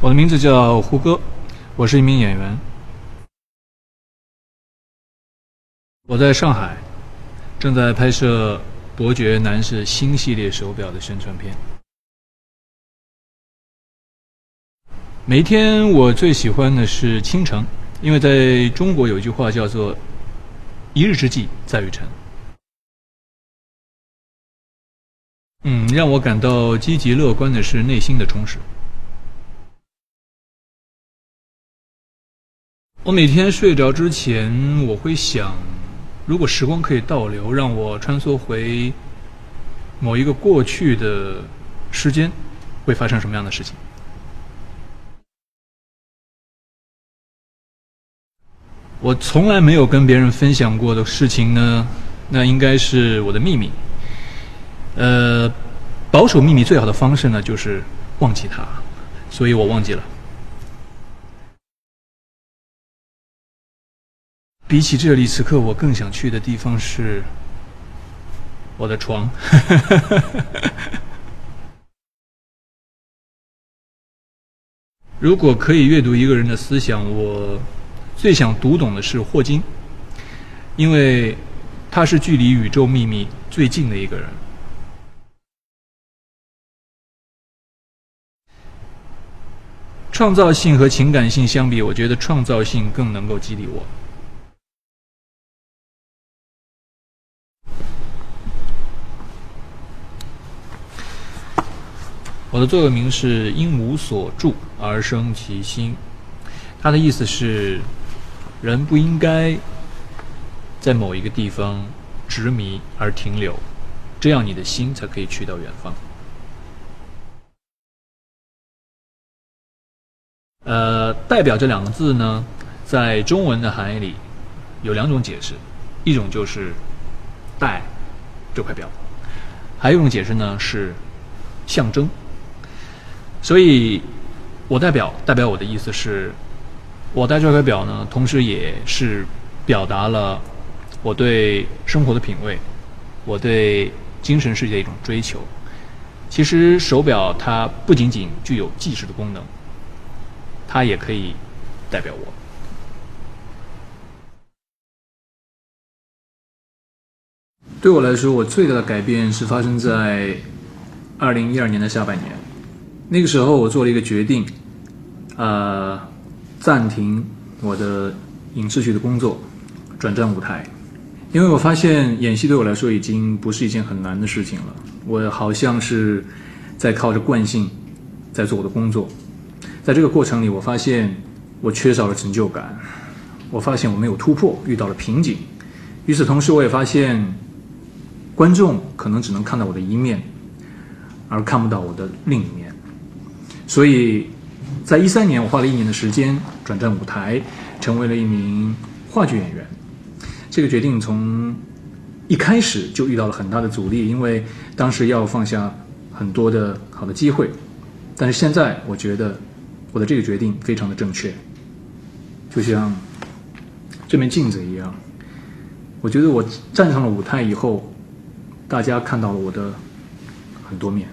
我的名字叫胡歌，我是一名演员。我在上海，正在拍摄伯爵男士新系列手表的宣传片。每一天，我最喜欢的是清晨，因为在中国有一句话叫做“一日之计在于晨”。嗯，让我感到积极乐观的是内心的充实。我每天睡着之前，我会想，如果时光可以倒流，让我穿梭回某一个过去的时间，会发生什么样的事情？我从来没有跟别人分享过的事情呢，那应该是我的秘密。呃，保守秘密最好的方式呢，就是忘记它，所以我忘记了。比起这里，此刻我更想去的地方是我的床。如果可以阅读一个人的思想，我最想读懂的是霍金，因为他是距离宇宙秘密最近的一个人。创造性和情感性相比，我觉得创造性更能够激励我。我的座右铭是“因无所住而生其心”，它的意思是，人不应该在某一个地方执迷而停留，这样你的心才可以去到远方。呃，代表这两个字呢，在中文的含义里有两种解释，一种就是带这块表，还有一种解释呢是象征。所以，我代表代表我的意思是，我戴这块表呢，同时也是表达了我对生活的品味，我对精神世界的一种追求。其实手表它不仅仅具有计时的功能，它也可以代表我。对我来说，我最大的改变是发生在二零一二年的下半年。那个时候，我做了一个决定，呃，暂停我的影视剧的工作，转战舞台，因为我发现演戏对我来说已经不是一件很难的事情了。我好像是在靠着惯性在做我的工作，在这个过程里，我发现我缺少了成就感，我发现我没有突破，遇到了瓶颈。与此同时，我也发现观众可能只能看到我的一面，而看不到我的另一面。所以，在一三年，我花了一年的时间转战舞台，成为了一名话剧演员。这个决定从一开始就遇到了很大的阻力，因为当时要放下很多的好的机会。但是现在，我觉得我的这个决定非常的正确，就像这面镜子一样。我觉得我站上了舞台以后，大家看到了我的很多面。